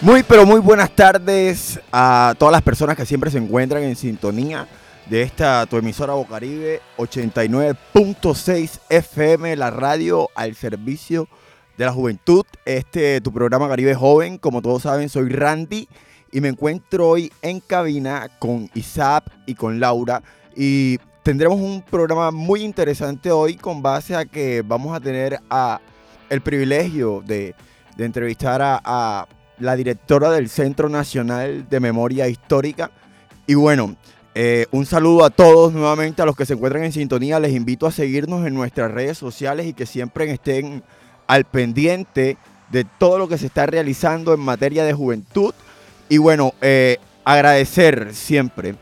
Muy, pero muy buenas tardes a todas las personas que siempre se encuentran en sintonía de esta tu emisora Bocaribe 89.6 FM, la radio al servicio de la juventud. Este tu programa Caribe Joven, como todos saben, soy Randy y me encuentro hoy en cabina con Isaac y con Laura y tendremos un programa muy interesante hoy con base a que vamos a tener el privilegio de, entrevistar a la directora del Centro Nacional de Memoria Histórica. Y bueno, eh, un saludo a todos nuevamente, a los que se encuentran en sintonía. Les invito a seguirnos en nuestras redes sociales y que siempre estén al pendiente de todo lo que se está realizando en materia de juventud. Y bueno, eh, agradecer siempre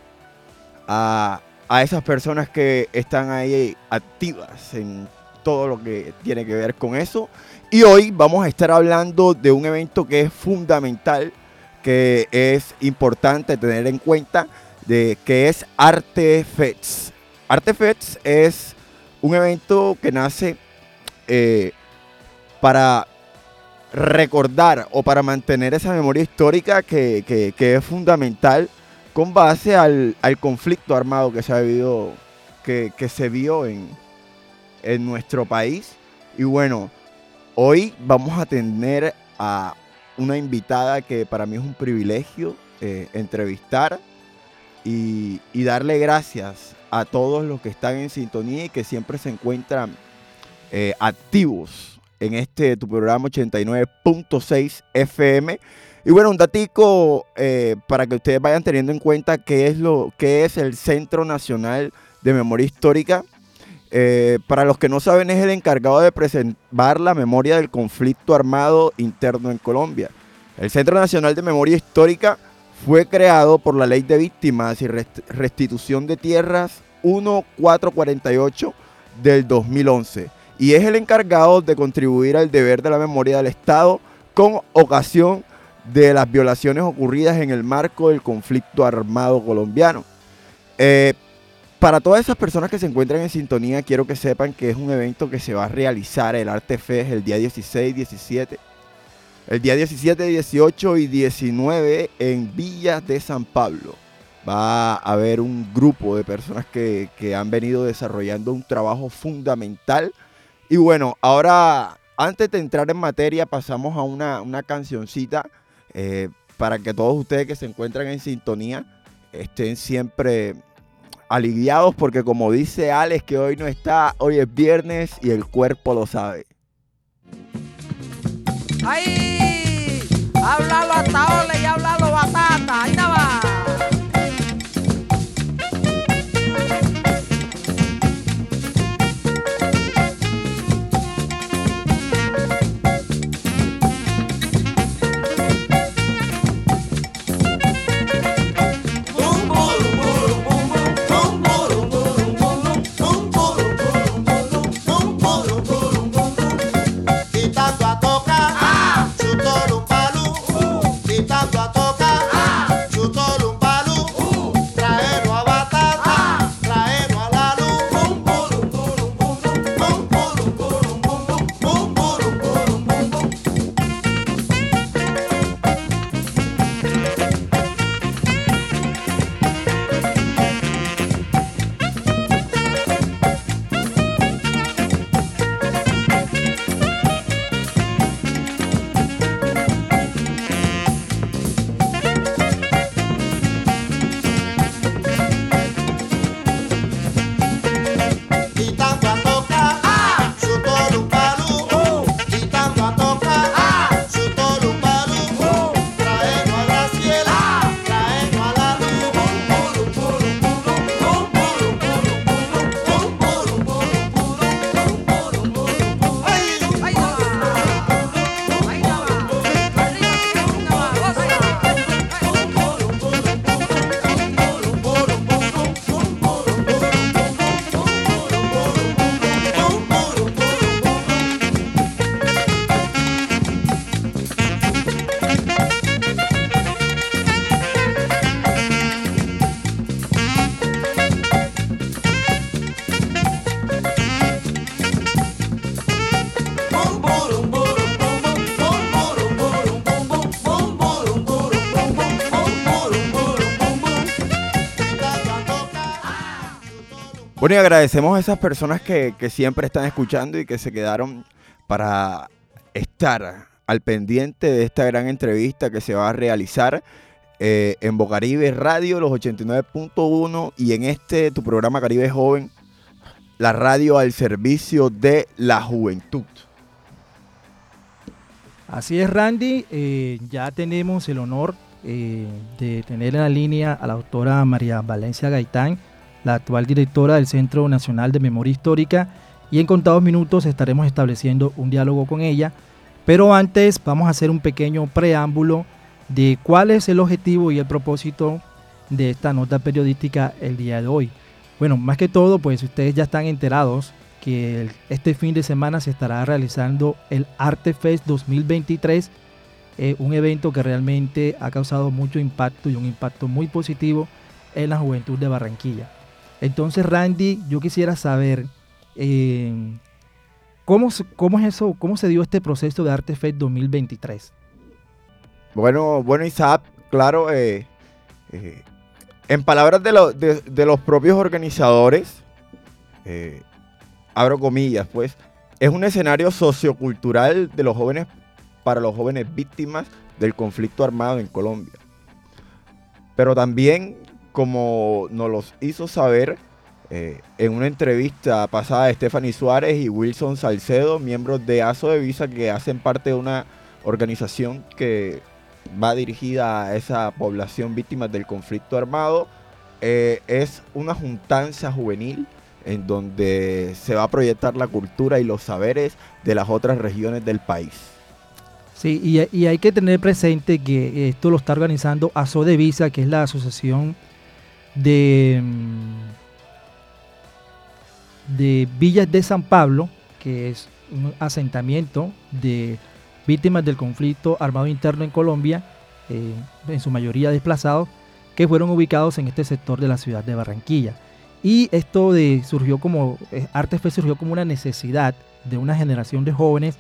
a, a esas personas que están ahí activas en todo lo que tiene que ver con eso. Y hoy vamos a estar hablando de un evento que es fundamental, que es importante tener en cuenta, de que es Artefests. Artefests es un evento que nace eh, para recordar o para mantener esa memoria histórica que, es fundamental con base al, al, conflicto armado que se ha vivido, que, que se vio en, en nuestro país. Y bueno, hoy vamos a tener a una invitada que para mí es un privilegio eh, entrevistar y, darle gracias a todos los que están en sintonía y que siempre se encuentran eh, activos en este tu programa 89.6 FM. Y bueno, un datico eh, para que ustedes vayan teniendo en cuenta qué es lo que es el Centro Nacional de Memoria Histórica. Eh, para los que no saben, es el encargado de preservar la memoria del conflicto armado interno en Colombia. El Centro Nacional de Memoria Histórica fue creado por la Ley de Víctimas y Restitución de Tierras 1448 del 2011 y es el encargado de contribuir al deber de la memoria del Estado con ocasión de las violaciones ocurridas en el marco del conflicto armado colombiano. Eh, para todas esas personas que se encuentran en sintonía, quiero que sepan que es un evento que se va a realizar el Arte Fest el día 16, 17. El día 17, 18 y 19 en Villas de San Pablo. Va a haber un grupo de personas que, que han venido desarrollando un trabajo fundamental. Y bueno, ahora, antes de entrar en materia, pasamos a una, una cancioncita eh, para que todos ustedes que se encuentran en sintonía estén siempre aliviados porque como dice Alex que hoy no está, hoy es viernes y el cuerpo lo sabe. ¡Ay! Háblalo hasta ole y háblalo batata. ¡Ahí nada va! Bueno, y agradecemos a esas personas que, siempre están escuchando y que se quedaron para estar al pendiente de esta gran entrevista que se va a realizar eh, en Bocaribe Radio, los 89.1 y en este, tu programa Caribe Joven, la radio al servicio de la juventud. Así es, Randy. eh, ya tenemos el honor eh, de tener en la línea a la doctora María Valencia Gaitán, la actual directora del Centro Nacional de Memoria Histórica, y en contados minutos estaremos estableciendo un diálogo con ella. Pero antes vamos a hacer un pequeño preámbulo de cuál es el objetivo y el propósito de esta nota periodística el día de hoy. Bueno, más que todo, pues ustedes ya están enterados que este fin de semana se estará realizando el Artefest 2023, eh, un evento que realmente ha causado mucho impacto y un impacto muy positivo en la juventud de Barranquilla. Entonces, Randy, yo quisiera saber eh, ¿cómo, cómo es eso, cómo se dio este proceso de Artefest 2023. Bueno, bueno, Isaac, claro, eh, eh, en palabras de, de- de los propios organizadores, abro comillas, pues, es un escenario sociocultural de los jóvenes para los jóvenes víctimas del conflicto armado en Colombia. Pero también, como nos los hizo saber eh, en una entrevista pasada de Stephanie Suárez y Wilson Salcedo, miembros de ASO de Visa que hacen parte de una organización que va dirigida a esa población víctima del conflicto armado. Eh, es una juntanza juvenil en donde se va a proyectar la cultura y los saberes de las otras regiones del país. Sí, y, y hay que tener presente que esto lo está organizando ASODEVISA, que es la Asociación de, mm, de Villas de San Pablo, que es un asentamiento de víctimas del conflicto armado interno en Colombia, eh, en su mayoría desplazados, que fueron ubicados en este sector de la ciudad de Barranquilla. Y esto de, surgió como, eh, Artefest surgió como una necesidad de una generación de jóvenes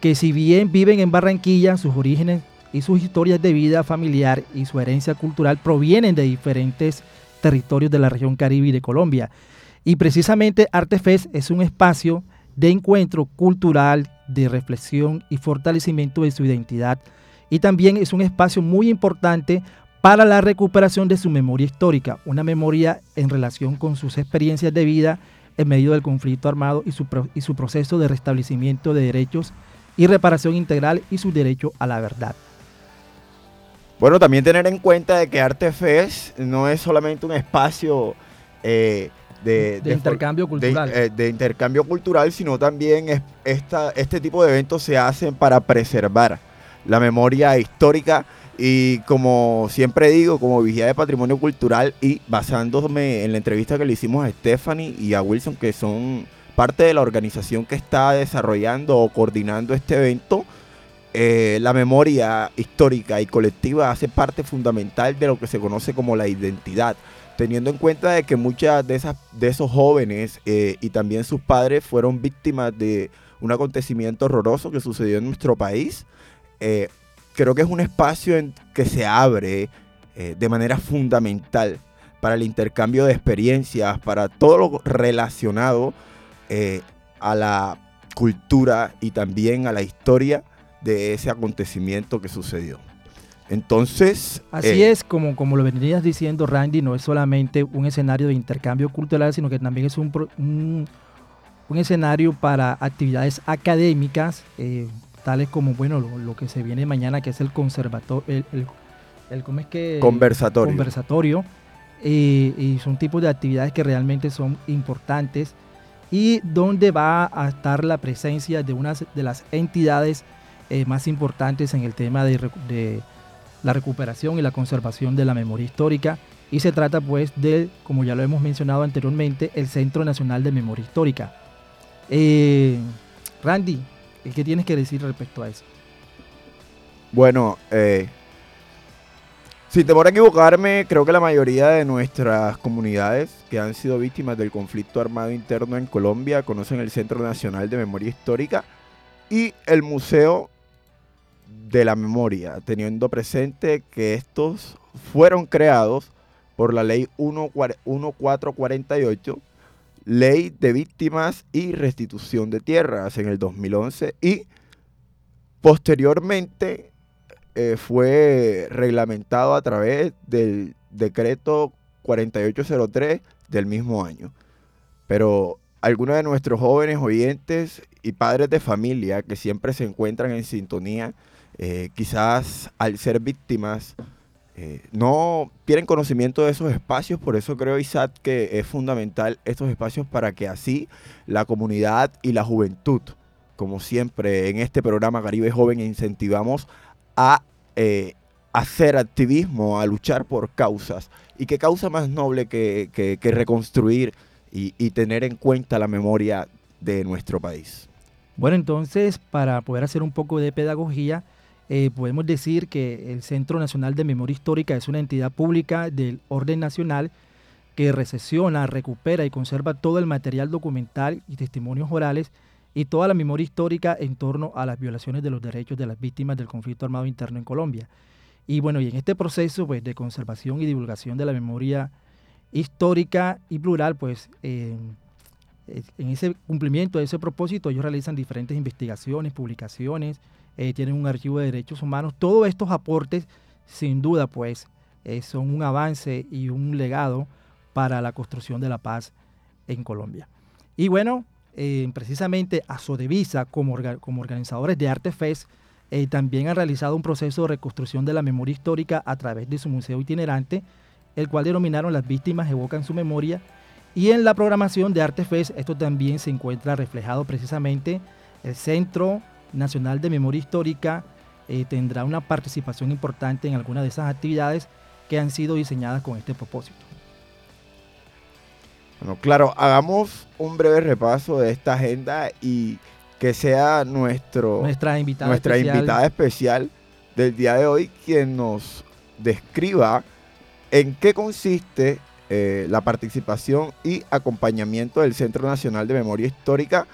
que si bien viven en Barranquilla, sus orígenes y sus historias de vida familiar y su herencia cultural provienen de diferentes territorios de la región Caribe y de Colombia. Y precisamente Artefest es un espacio de encuentro cultural, de reflexión y fortalecimiento de su identidad. Y también es un espacio muy importante para la recuperación de su memoria histórica, una memoria en relación con sus experiencias de vida en medio del conflicto armado y su, y su proceso de restablecimiento de derechos y reparación integral y su derecho a la verdad. Bueno, también tener en cuenta de que Artefest no es solamente un espacio eh, de, De intercambio de- cultural. eh, de intercambio cultural, sino también es- esta, este tipo de eventos se hacen para preservar la memoria histórica y como siempre digo, como vigía de patrimonio cultural y basándome en la entrevista que le hicimos a Stephanie y a Wilson, que son parte de la organización que está desarrollando o coordinando este evento, eh, la memoria histórica y colectiva hace parte fundamental de lo que se conoce como la identidad, teniendo en cuenta de que muchas de, esas, de esos jóvenes eh, y también sus padres fueron víctimas de un acontecimiento horroroso que sucedió en nuestro país. Eh, creo que es un espacio en que se abre eh, de manera fundamental para el intercambio de experiencias, para todo lo relacionado a la cultura y también a la historia de ese acontecimiento que sucedió. Entonces, Así eh, es, como, como lo venías diciendo Randy, no es solamente un escenario de intercambio cultural, sino que también es un, un, un escenario para actividades académicas, eh, tales como, bueno, lo, lo que se viene mañana, que es el conservatorio, el, el- el- ¿cómo es que? Conversatorio. Conversatorio. eh, y son tipos de actividades que realmente son importantes y donde va a estar la presencia de unas de las entidades eh, más importantes en el tema de, la recuperación y la conservación de la memoria histórica. Y se trata pues de, como ya lo hemos mencionado anteriormente, el Centro Nacional de Memoria Histórica. Eh, Randy, ¿qué tienes que decir respecto a eso? Bueno, eh, sin temor a equivocarme, creo que la mayoría de nuestras comunidades que han sido víctimas del conflicto armado interno en Colombia conocen el Centro Nacional de Memoria Histórica y el Museo de la Memoria, teniendo presente que estos fueron creados por la ley 1448 Ley de Víctimas y Restitución de Tierras en el 2011 y posteriormente eh, fue reglamentado a través del decreto 4803 del mismo año. Pero algunos de nuestros jóvenes oyentes y padres de familia que siempre se encuentran en sintonía, eh, quizás al ser víctimas, eh, no tienen conocimiento de esos espacios, por eso creo, Isaac, que es fundamental estos espacios para que así la comunidad y la juventud, como siempre en este programa Caribe Joven, incentivamos a eh, hacer activismo, a luchar por causas. ¿Y qué causa más noble que, reconstruir y, tener en cuenta la memoria de nuestro país? Bueno, entonces, para poder hacer un poco de pedagogía, eh, podemos decir que el Centro Nacional de Memoria Histórica es una entidad pública del orden nacional que recesiona, recupera y conserva todo el material documental y testimonios orales y toda la memoria histórica en torno a las violaciones de los derechos de las víctimas del conflicto armado interno en Colombia. Y bueno, y en este proceso pues, de conservación y divulgación de la memoria histórica y plural, pues eh, en ese cumplimiento de ese propósito ellos realizan diferentes investigaciones, publicaciones, eh, tienen un archivo de derechos humanos. Todos estos aportes, sin duda, pues eh, son un avance y un legado para la construcción de la paz en Colombia. Y bueno, eh, precisamente a Sodevisa, como, como organizadores de Arte Fest, también han realizado un proceso de reconstrucción de la memoria histórica a través de su museo itinerante, el cual denominaron Las víctimas evocan su memoria. Y en la programación de Arte Fest, esto también se encuentra reflejado precisamente. El Centro Nacional de Memoria Histórica eh, tendrá una participación importante en algunas de esas actividades que han sido diseñadas con este propósito. Bueno, claro, hagamos un breve repaso de esta agenda y que sea nuestro, nuestra, invitada, nuestra especial. invitada especial del día de hoy quien nos describa en qué consiste eh, la participación y acompañamiento del Centro Nacional de Memoria Histórica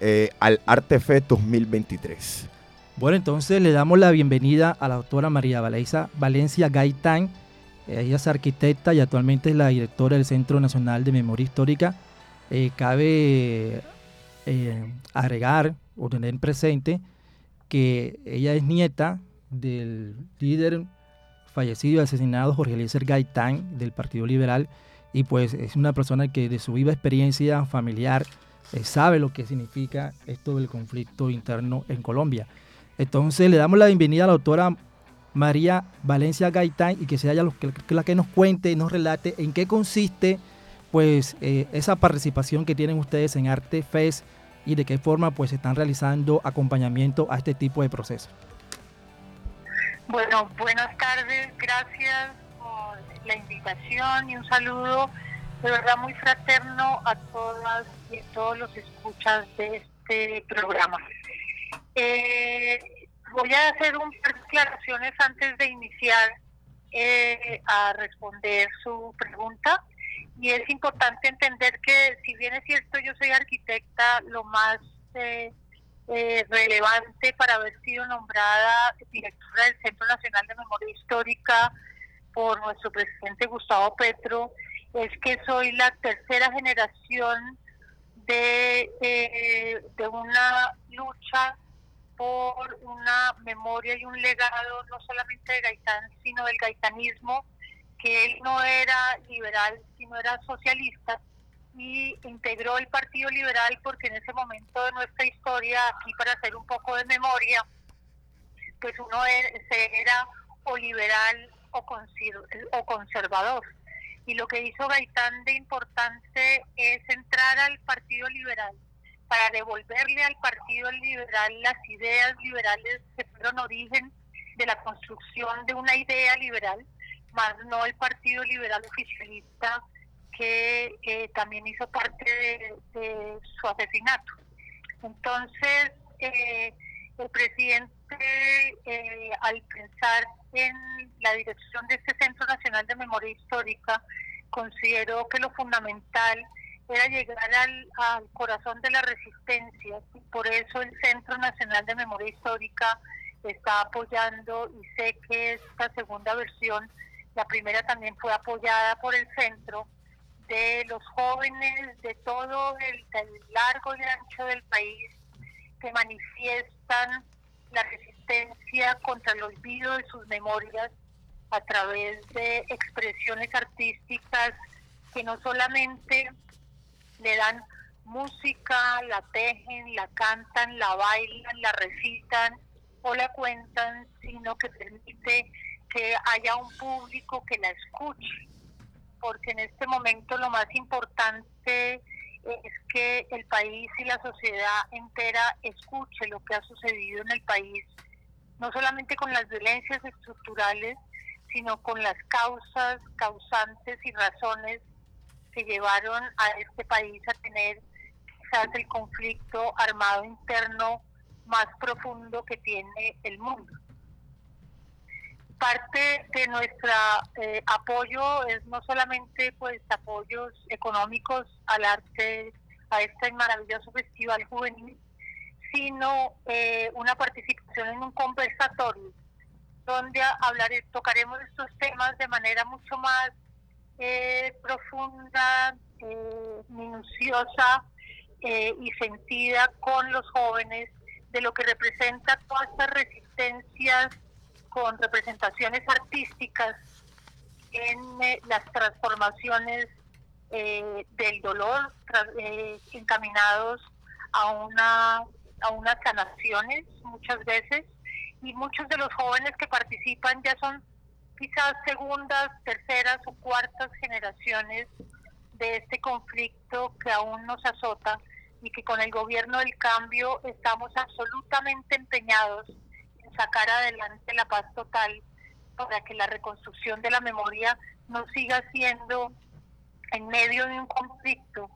eh, al Artefest 2023. Bueno, entonces le damos la bienvenida a la doctora María Valencia Gaitán, ella es arquitecta y actualmente es la directora del Centro Nacional de Memoria Histórica. Eh, cabe eh, agregar o tener presente que ella es nieta del líder fallecido y asesinado Jorge Eliezer Gaitán del Partido Liberal y pues es una persona que de su viva experiencia familiar eh, sabe lo que significa esto del conflicto interno en Colombia. Entonces le damos la bienvenida a la doctora María Valencia Gaitán y que sea ella la que nos cuente y nos relate en qué consiste pues eh, esa participación que tienen ustedes en Arte Fest y de qué forma pues están realizando acompañamiento a este tipo de procesos. Bueno, buenas tardes, gracias por la invitación y un saludo de verdad muy fraterno a todas todos los escuchas de este programa. Eh, voy a hacer un par de declaraciones antes de iniciar eh, a responder su pregunta. Y es importante entender que, si bien es cierto, yo soy arquitecta, lo más eh, eh, relevante para haber sido nombrada directora del Centro Nacional de Memoria Histórica por nuestro presidente Gustavo Petro, es que soy la tercera generación de, de una lucha por una memoria y un legado no solamente de Gaitán, sino del gaitanismo, que él no era liberal, sino era socialista, y integró el Partido Liberal porque en ese momento de nuestra historia, aquí para hacer un poco de memoria, pues uno e-, era o liberal o conservador. Y lo que hizo Gaitán de importante es entrar al Partido Liberal para devolverle al Partido Liberal las ideas liberales que fueron origen de la construcción de una idea liberal, más no el Partido Liberal oficialista que también hizo parte de, su asesinato. Entonces, eh, el presidente, eh, al pensar en la dirección de este Centro Nacional de Memoria Histórica, consideró que lo fundamental era llegar al, corazón de la resistencia. Y por eso el Centro Nacional de Memoria Histórica está apoyando y sé que esta segunda versión, la primera también fue apoyada por el centro, de los jóvenes de todo el, el largo y ancho del país que manifiestan la resistencia contra el olvido de sus memorias a través de expresiones artísticas que no solamente le dan música, la tejen, la cantan, la bailan, la recitan o la cuentan, sino que permite que haya un público que la escuche, porque en este momento lo más importante es que el país y la sociedad entera escuche lo que ha sucedido en el país, no solamente con las violencias estructurales, sino con las causas, causantes y razones que llevaron a este país a tener quizás el conflicto armado interno más profundo que tiene el mundo. Parte de nuestro eh, apoyo es no solamente pues apoyos económicos al arte, a este maravilloso festival juvenil, sino eh, una participación en un conversatorio donde hablaré, tocaremos estos temas de manera mucho más eh, profunda, eh, minuciosa y sentida con los jóvenes de lo que representa todas estas resistencias con representaciones artísticas en las transformaciones del dolor encaminados a una a unas sanaciones muchas veces y muchos de los jóvenes que participan ya son quizás segundas, terceras o cuartas generaciones de este conflicto que aún nos azota y que con el gobierno del cambio estamos absolutamente empeñados en sacar adelante la paz total para que la reconstrucción de la memoria no siga siendo en medio de un conflicto,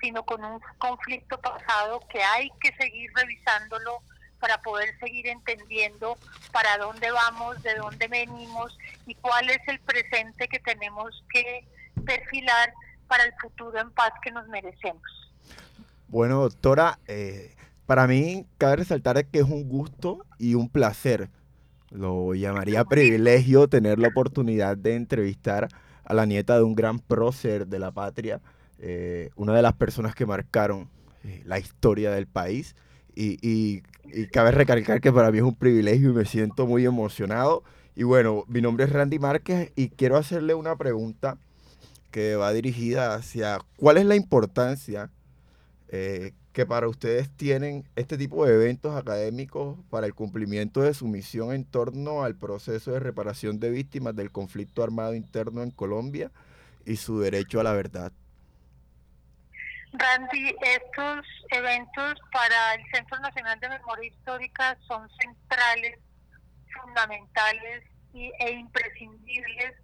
sino con un conflicto pasado que hay que seguir revisándolo para poder seguir entendiendo para dónde vamos, de dónde venimos y cuál es el presente que tenemos que perfilar para el futuro en paz que nos merecemos. Bueno, doctora, eh, para mí cabe resaltar que es un gusto y un placer, lo llamaría privilegio tener la oportunidad de entrevistar a la nieta de un gran prócer de la patria, eh, una de las personas que marcaron eh, la historia del país y, cabe recalcar que para mí es un privilegio y me siento muy emocionado. Y bueno, mi nombre es Randy Márquez y quiero hacerle una pregunta que va dirigida hacia cuál es la importancia eh, que para ustedes tienen este tipo de eventos académicos para el cumplimiento de su misión en torno al proceso de reparación de víctimas del conflicto armado interno en Colombia y su derecho a la verdad. Randy, estos eventos para el Centro Nacional de Memoria Histórica son centrales, fundamentales e imprescindibles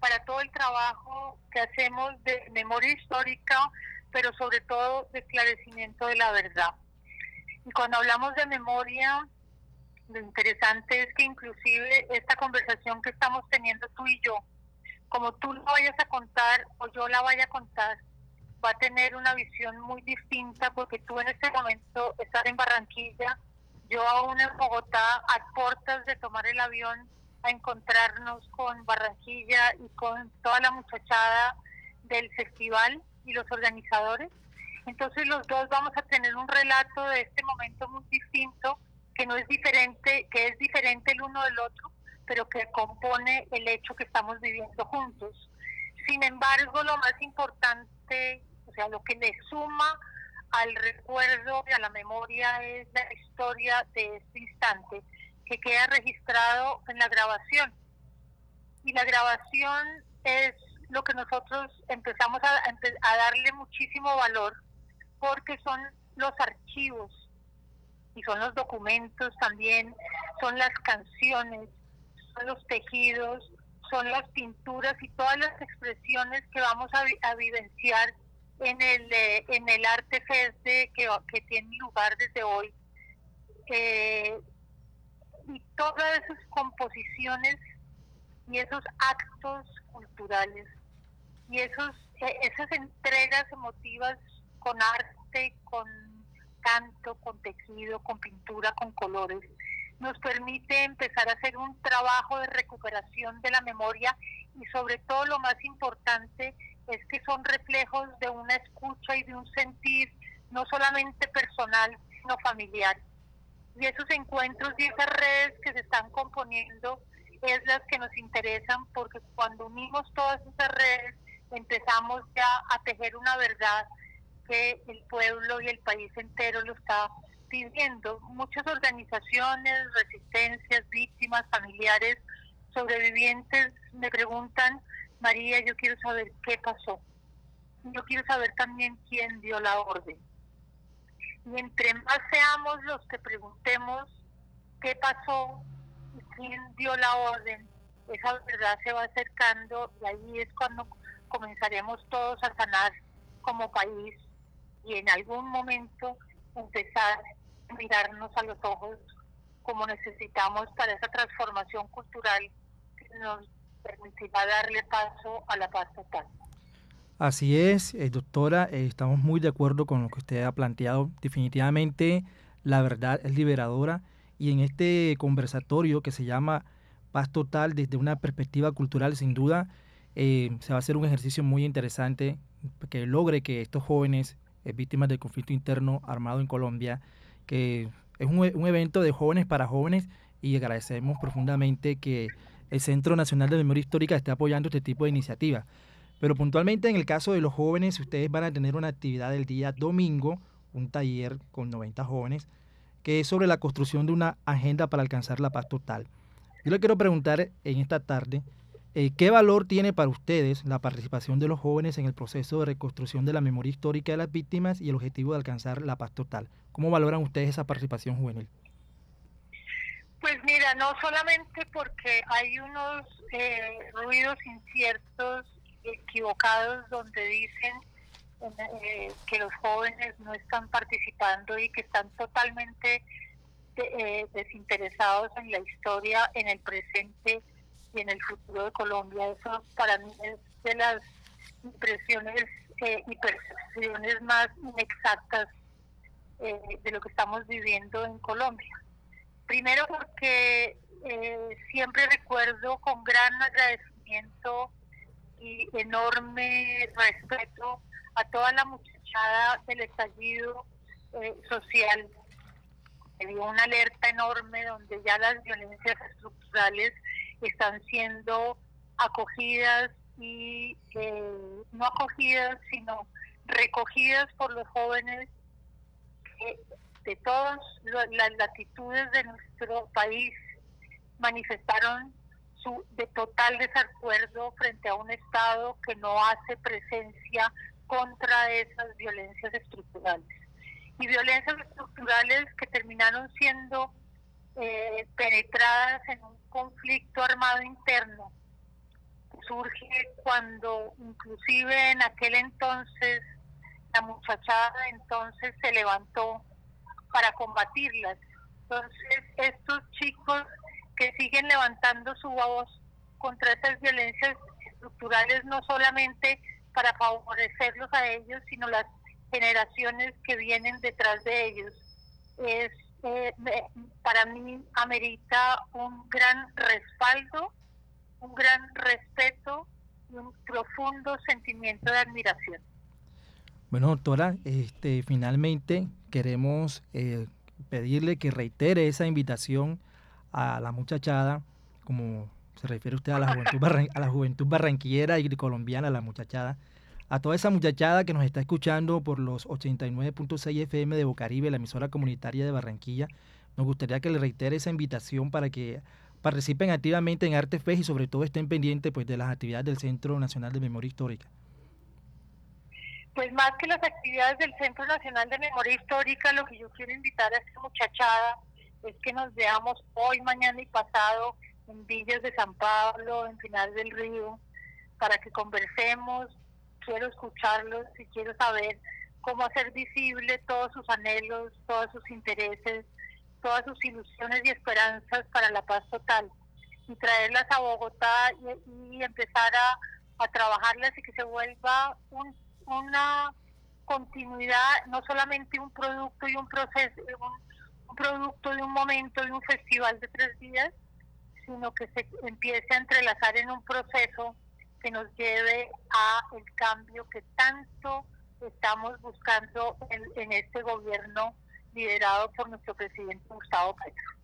para todo el trabajo que hacemos de memoria histórica, pero sobre todo de esclarecimiento de la verdad. Y cuando hablamos de memoria, lo interesante es que inclusive esta conversación que estamos teniendo tú y yo, como tú lo vayas a contar o yo la vaya a contar, va a tener una visión muy distinta porque tú en este momento estás en Barranquilla, yo aún en Bogotá, a puertas de tomar el avión a encontrarnos con Barranquilla y con toda la muchachada del festival y los organizadores. Entonces los dos vamos a tener un relato de este momento muy distinto, que no es diferente, que es diferente el uno del otro, pero que compone el hecho que estamos viviendo juntos. Sin embargo, lo más importante lo que le suma al recuerdo y a la memoria es la historia de este instante que queda registrado en la grabación. Y la grabación es lo que nosotros empezamos a, darle muchísimo valor porque son los archivos y son los documentos también, son las canciones, son los tejidos, son las pinturas y todas las expresiones que vamos a, a vivenciar en el, eh, en el Arte Fest que, que tiene lugar desde hoy. Eh, y todas esas composiciones y esos actos culturales y esos e, esas entregas emotivas con arte, con canto, con tejido, con pintura, con colores, nos permite empezar a hacer un trabajo de recuperación de la memoria y sobre todo lo más importante es que son reflejos de una escucha y de un sentir no solamente personal, sino familiar. Y esos encuentros y esas redes que se están componiendo es las que nos interesan porque cuando unimos todas esas redes empezamos ya a tejer una verdad que el pueblo y el país entero lo está pidiendo. Muchas organizaciones, resistencias, víctimas, familiares, sobrevivientes me preguntan, María, yo quiero saber qué pasó. Yo quiero saber también quién dio la orden. Y entre más seamos los que preguntemos qué pasó, quién dio la orden, esa verdad se va acercando y ahí es cuando comenzaremos todos a sanar como país y en algún momento empezar a mirarnos a los ojos como necesitamos para esa transformación cultural que nos permitirá darle paso a la paz total. Así es, eh, doctora, eh, estamos muy de acuerdo con lo que usted ha planteado. Definitivamente la verdad es liberadora y en este conversatorio que se llama Paz Total desde una perspectiva cultural, sin duda, eh, se va a hacer un ejercicio muy interesante que logre que estos jóvenes víctimas del conflicto interno armado en Colombia, que es un, un evento de jóvenes para jóvenes y agradecemos profundamente que el Centro Nacional de Memoria Histórica esté apoyando este tipo de iniciativas. Pero puntualmente en el caso de los jóvenes, ustedes van a tener una actividad el día domingo, un taller con 90 jóvenes, que es sobre la construcción de una agenda para alcanzar la paz total. Yo le quiero preguntar en esta tarde, eh, ¿qué valor tiene para ustedes la participación de los jóvenes en el proceso de reconstrucción de la memoria histórica de las víctimas y el objetivo de alcanzar la paz total? ¿Cómo valoran ustedes esa participación juvenil? Pues mira, no solamente porque hay unos eh, ruidos inciertos equivocados donde dicen eh, que los jóvenes no están participando y que están totalmente eh, desinteresados en la historia, en el presente y en el futuro de Colombia. Eso para mí es de las impresiones eh, y percepciones más inexactas de lo que estamos viviendo en Colombia. Primero porque siempre recuerdo con gran agradecimiento y enorme respeto a toda la muchachada del estallido eh, social. Dio una alerta enorme donde ya las violencias estructurales están siendo acogidas y eh, no acogidas, sino recogidas por los jóvenes de todas las latitudes de nuestro país manifestaron su, de total desacuerdo frente a un Estado que no hace presencia contra esas violencias estructurales. Y violencias estructurales que terminaron siendo eh, penetradas en un conflicto armado interno. Surge cuando inclusive en aquel entonces la muchachada entonces se levantó para combatirlas. Entonces estos chicos que siguen levantando su voz contra esas violencias estructurales, no solamente para favorecerlos a ellos, sino las generaciones que vienen detrás de ellos. Es eh, para mí amerita un gran respaldo, un gran respeto y un profundo sentimiento de admiración. Bueno, doctora, este, finalmente queremos eh, pedirle que reitere esa invitación a la muchachada, como se refiere usted a la juventud, a la juventud barranquillera y colombiana, la muchachada, a toda esa muchachada que nos está escuchando por los 89.6 FM de Bocaribe, la emisora comunitaria de Barranquilla, nos gustaría que le reitere esa invitación para que participen activamente en Arte Fe y sobre todo estén pendientes pues, de las actividades del Centro Nacional de Memoria Histórica. Pues más que las actividades del Centro Nacional de Memoria Histórica, lo que yo quiero invitar a esta muchachada es que nos veamos hoy, mañana y pasado en Villas de San Pablo, en Final del Río, para que conversemos. Quiero escucharlos y quiero saber cómo hacer visible todos sus anhelos, todos sus intereses, todas sus ilusiones y esperanzas para la paz total y traerlas a Bogotá y, empezar a, trabajarlas y que se vuelva una continuidad, no solamente un producto y un proceso, un producto de un momento, de un festival de tres días, sino que se empiece a entrelazar en un proceso que nos lleve a el cambio que tanto estamos buscando en, en este gobierno liderado por nuestro presidente Gustavo Petro.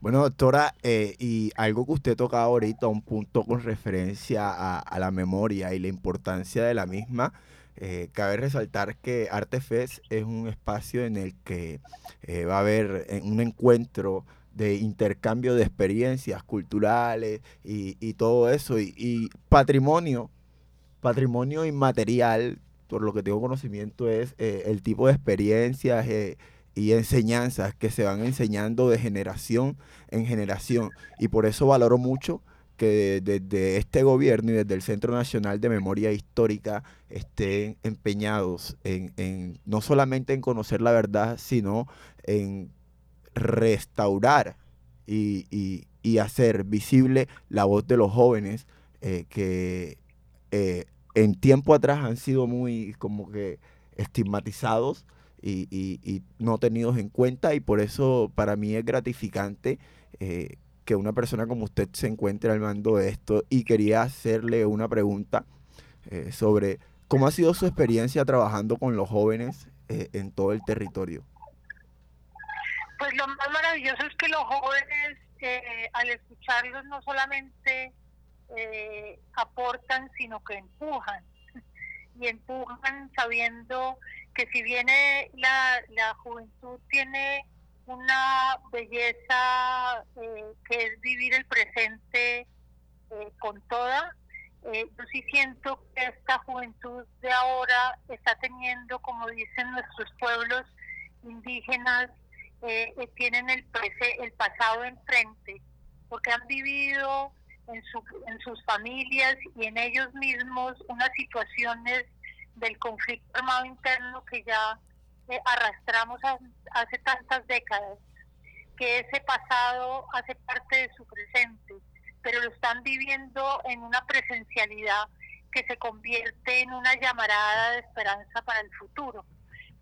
Bueno, doctora, eh, y algo que usted tocaba ahorita, un punto con referencia a, la memoria y la importancia de la misma, eh, cabe resaltar que Artefest es un espacio en el que eh, va a haber eh, un encuentro de intercambio de experiencias culturales y, todo eso, y, y patrimonio, patrimonio inmaterial, por lo que tengo conocimiento, es eh, el tipo de experiencias y enseñanzas que se van enseñando de generación en generación. Y por eso valoro mucho que desde este gobierno y desde el Centro Nacional de Memoria Histórica estén empeñados en, en no solamente en conocer la verdad, sino en restaurar y, y- hacer visible la voz de los jóvenes eh, que eh, en tiempo atrás han sido muy como que estigmatizados y, y- y no tenidos en cuenta y por eso para mí es gratificante eh, que una persona como usted se encuentre al mando de esto y quería hacerle una pregunta eh, sobre cómo ha sido su experiencia trabajando con los jóvenes eh, en todo el territorio. Pues lo más maravilloso es que los jóvenes, al escucharlos, no solamente aportan, sino que empujan. Y empujan sabiendo que si viene la, la juventud tiene una belleza eh, que es vivir el presente eh, con toda, eh, yo sí siento que esta juventud de ahora está teniendo, como dicen nuestros pueblos indígenas, eh, tienen el, el pasado enfrente, porque han vivido en, su, en sus familias y en ellos mismos unas situaciones del conflicto armado interno que ya eh, arrastramos a- hace tantas décadas, que ese pasado hace parte de su presente, pero lo están viviendo en una presencialidad que se convierte en una llamarada de esperanza para el futuro.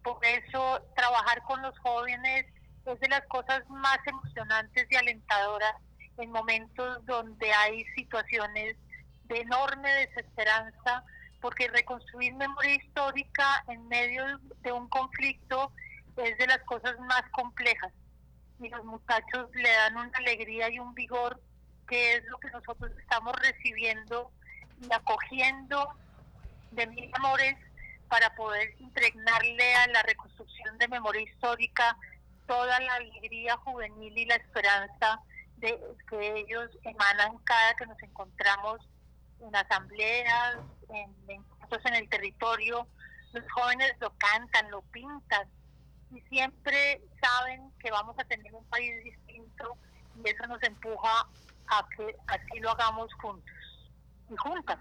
Por eso trabajar con los jóvenes es de las cosas más emocionantes y alentadoras en momentos donde hay situaciones de enorme desesperanza, porque reconstruir memoria histórica en medio de un conflicto es de las cosas más complejas. Y los muchachos le dan una alegría y un vigor que es lo que nosotros estamos recibiendo y acogiendo de mil amores para poder impregnarle a la reconstrucción de memoria histórica toda la alegría juvenil y la esperanza de que ellos emanan cada que nos encontramos en asambleas, en en el territorio. Los jóvenes lo cantan, lo pintan y siempre saben que vamos a tener un país distinto y eso nos empuja a que así lo hagamos juntos y juntas.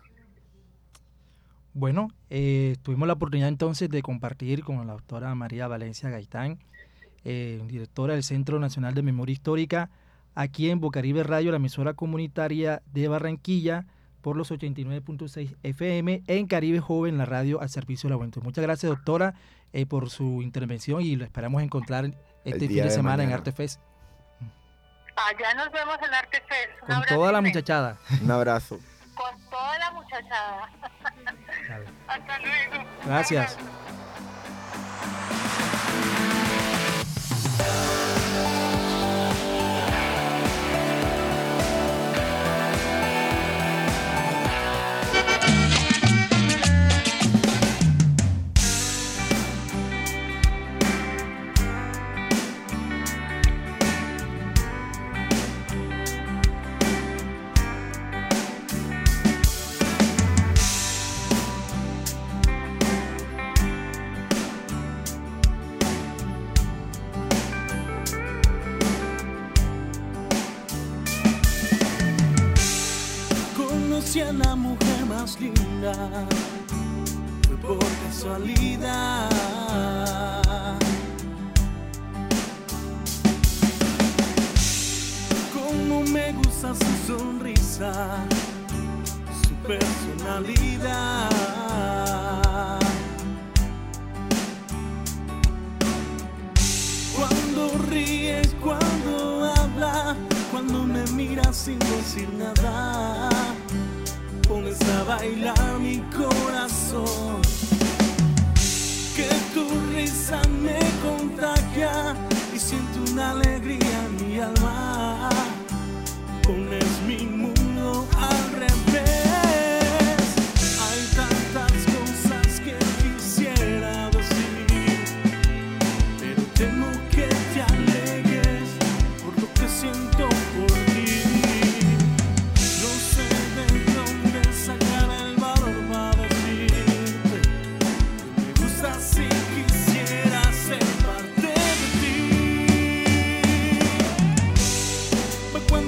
Bueno, eh, tuvimos la oportunidad entonces de compartir con la doctora María Valencia Gaitán, eh, directora del Centro Nacional de Memoria Histórica, aquí en Bocaribe Radio, la emisora comunitaria de Barranquilla, por los 89.6 FM, en Caribe Joven, la radio al servicio de la juventud. Muchas gracias, doctora, eh, por su intervención y lo esperamos encontrar este fin de de semana en mañana. Artefest Allá nos vemos en Artefest. Con abrazo toda la muchachada. Un abrazo. Con toda la muchachada. Hasta luego. Gracias.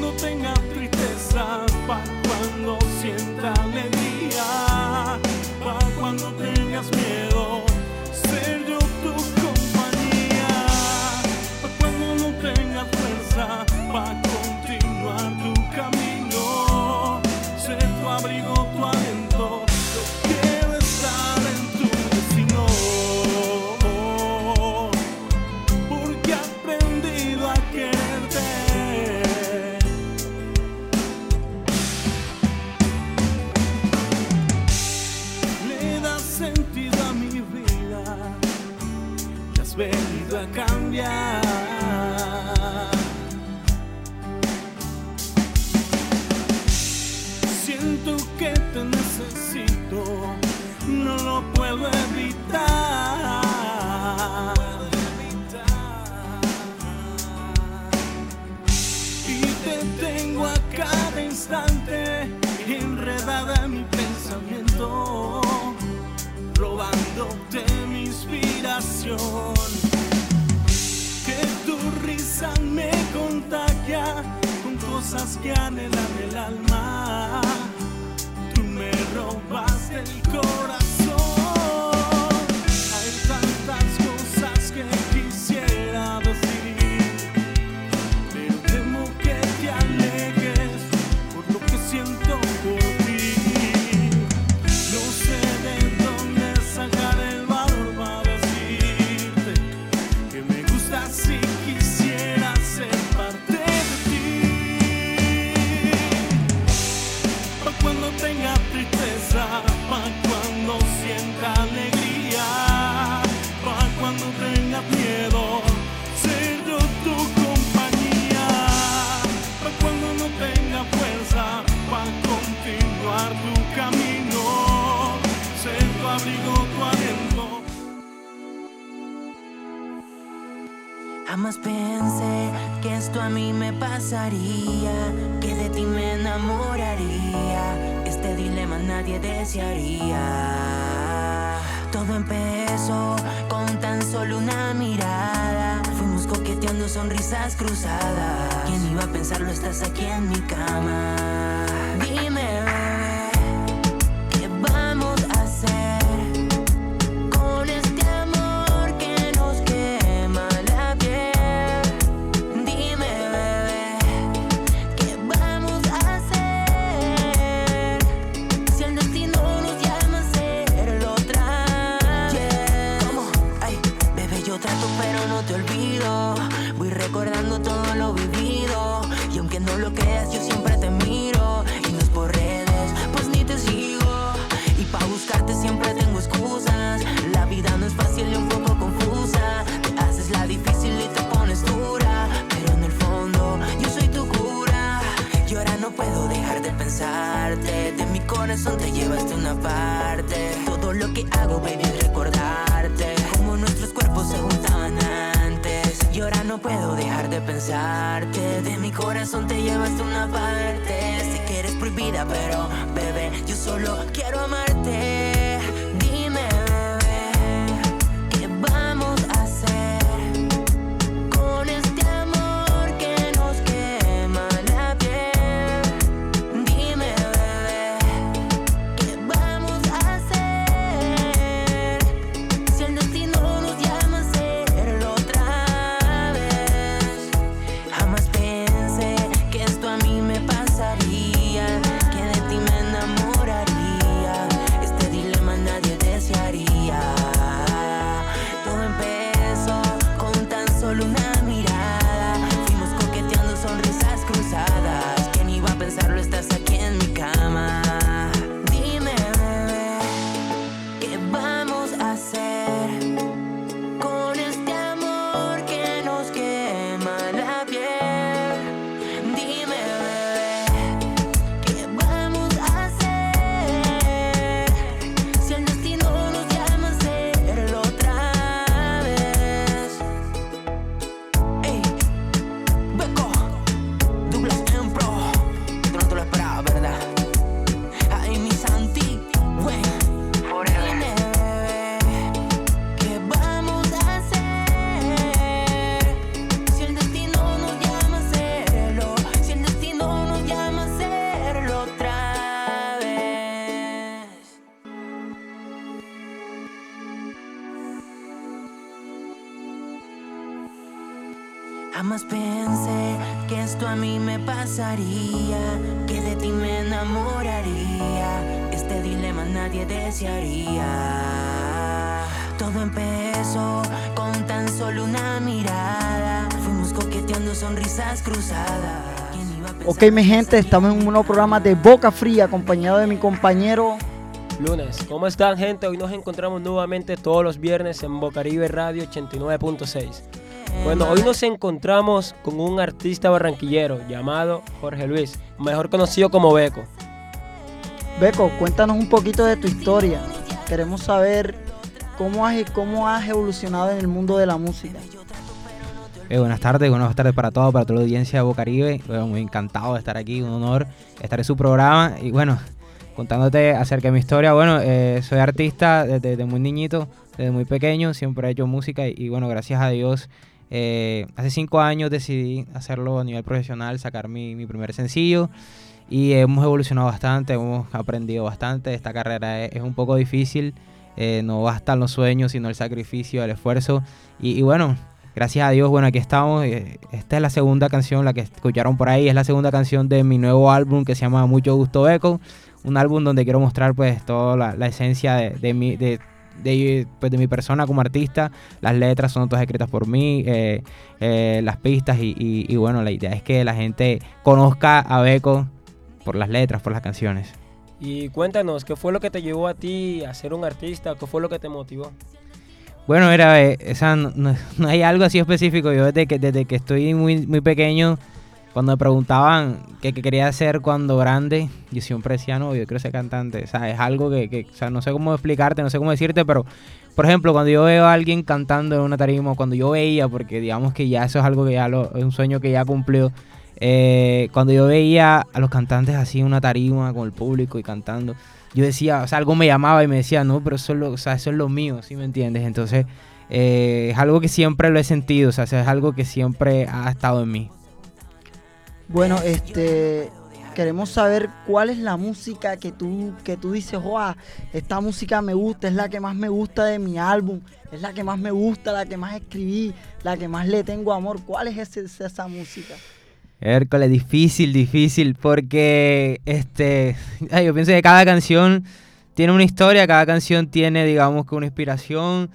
Cuando tenga tristeza, pa' cuando sienta alegría, pa' cuando tengas miedo, ser yo tu compañía. Pa' cuando no tengas fuerza, pa' continuar tu camino, ser tu abrigo, Siento que te necesito, no lo puedo evitar. Y te tengo a cada instante enredada en mi pensamiento, robándote mi inspiración. Que tu risa me contagia con cosas que anhelan el alma. Tú me robas el corazón. Tenga tristeza, pa' cuando sienta alegría, pa' cuando tenga miedo, ser yo tu compañía, pa' cuando no tenga fuerza, pa' continuar tu camino, ser tu abrigo, tu aliento. Jamás pensé que esto a mí me pasaría, que de ti me enamoraría. Este dilema nadie desearía. Todo empezó con tan solo una mirada. Fuimos coqueteando sonrisas cruzadas. ¿Quién iba a pensarlo? Estás aquí en mi cama. De mi corazón te llevaste una parte. Todo lo que hago baby es recordarte. Como nuestros cuerpos se juntaban antes. Y ahora no puedo dejar de pensarte. De mi corazón te llevaste una parte. Sé que eres prohibida pero bebé Yo solo quiero amarte sonrisas cruzadas. ¿Quién iba a pensar Ok, mi gente, estamos en un nuevo programa de Boca Fría, acompañado de mi compañero. Lunes, ¿cómo están gente? Hoy nos encontramos nuevamente todos los viernes en Bocaribe Radio 89.6. Bueno, hoy nos encontramos con un artista barranquillero llamado Jorge Luis, mejor conocido como Beco. Beco, cuéntanos un poquito de tu historia. Queremos saber cómo has, cómo has evolucionado en el mundo de la música. Eh, buenas tardes, buenas tardes para todos, para toda la audiencia de Bocaribe. Bueno, muy encantado de estar aquí, un honor estar en su programa. Y bueno, contándote acerca de mi historia, bueno, eh, soy artista desde, muy niñito, desde muy pequeño, siempre he hecho música y, bueno, gracias a Dios, eh, hace cinco años decidí hacerlo a nivel profesional, sacar mi, primer sencillo y hemos evolucionado bastante, hemos aprendido bastante. Esta carrera es, es un poco difícil, eh, no bastan los sueños, sino el sacrificio, el esfuerzo y bueno, gracias a Dios, bueno, aquí estamos. eh, Esta es la segunda canción, la que escucharon por ahí, es la segunda canción de mi nuevo álbum que se llama Mucho Gusto Echo. Un álbum donde quiero mostrar pues toda la, esencia de, de mi, de, pues, de mi persona como artista. Las letras son todas escritas por mí, eh, eh, las pistas y, y- y, bueno, la idea es que la gente conozca a Beco por las letras, por las canciones. Y cuéntanos, ¿qué fue lo que te llevó a ti a ser un artista? ¿Qué fue lo que te motivó? Bueno, mira, esa no, hay algo así específico. Yo desde que, desde que estoy muy, muy pequeño, cuando me preguntaban qué, quería hacer cuando grande, yo siempre decía, no, yo quiero ser cantante. O sea, es algo que, que- o sea, no sé cómo explicarte, no sé cómo decirte, pero, por ejemplo, cuando yo veo a alguien cantando en una tarima, cuando yo veía, porque digamos que ya eso es algo que ya lo, es un sueño que ya cumplió, eh, cuando yo veía a los cantantes así en una tarima con el público y cantando, yo decía, o sea, algo me llamaba y me decía, no, pero eso es lo, o sea, eso es lo mío, ¿sí me entiendes? Entonces, eh, es algo que siempre lo he sentido, o sea, es algo que siempre ha estado en mí. Bueno, este queremos saber cuál es la música que tú que tú dices, "Joa, esta música me gusta, es la que más me gusta de mi álbum, es la que más me gusta, la que más escribí, la que más le tengo amor." ¿Cuál es ese- esa música? Hércules, difícil, difícil, porque este, yo pienso que cada canción tiene una historia, cada canción tiene, digamos, que una inspiración.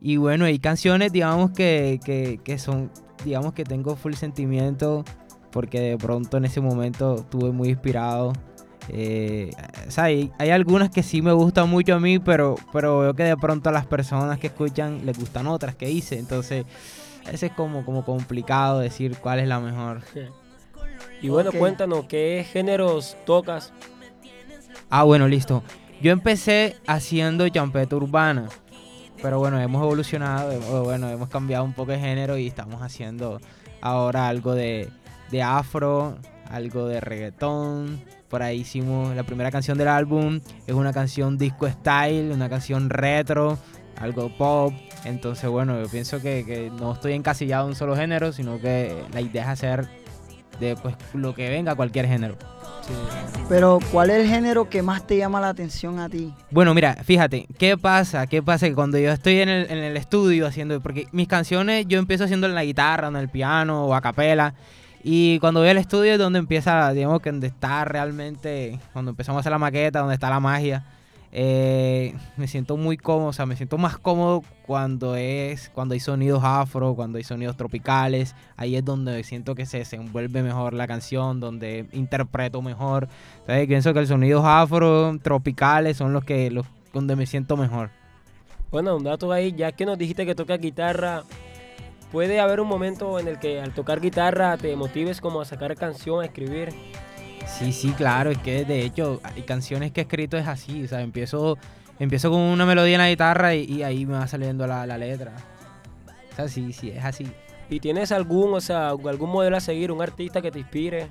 Y bueno, hay canciones, digamos, que, que, que son, digamos, que tengo full sentimiento, porque de pronto en ese momento estuve muy inspirado. Eh, o sea, hay, hay algunas que sí me gustan mucho a mí, pero, pero veo que de pronto a las personas que escuchan les gustan otras que hice. Entonces, ese es como, como complicado decir cuál es la mejor. Y bueno, cuéntanos, ¿qué géneros tocas? Ah, bueno, listo. Yo empecé haciendo champeta urbana. Pero bueno, hemos evolucionado, hemos- bueno, hemos cambiado un poco de género y estamos haciendo ahora algo de, de afro, algo de reggaetón. Por ahí hicimos la primera canción del álbum. Es una canción disco style, una canción retro, algo pop. Entonces, bueno, yo pienso que, que no estoy encasillado en un solo género, sino que la idea es hacer de pues lo que venga, cualquier género. Pero ¿cuál es el género que más te llama la atención a ti? Bueno, mira, fíjate, ¿qué pasa? ¿Qué pasa? Que cuando yo estoy en el, en el estudio haciendo, porque mis canciones yo empiezo haciendo en la guitarra, en el piano o a capela, y cuando voy al estudio es donde empieza, digamos que donde está realmente, cuando empezamos a hacer la maqueta, donde está la magia, eh, me siento muy cómodo, o sea, me siento más cómodo cuando es, cuando hay sonidos afro, cuando hay sonidos tropicales, ahí es donde siento que se desenvuelve mejor la canción, donde interpreto mejor. Entonces pienso que los sonidos afro, tropicales, son los que, los donde me siento mejor. Bueno, un dato ahí, ya que nos dijiste que tocas guitarra, ¿puede haber un momento en el que al tocar guitarra te motives como a sacar canción, a escribir? Sí, sí, claro, es que de hecho hay canciones que he escrito es así, o sea, empiezo, empiezo con una melodía en la guitarra y, y ahí me va saliendo la, la letra. O sea, sí, sí, es así. ¿Y tienes algún, o sea, algún modelo a seguir, un artista que te inspire?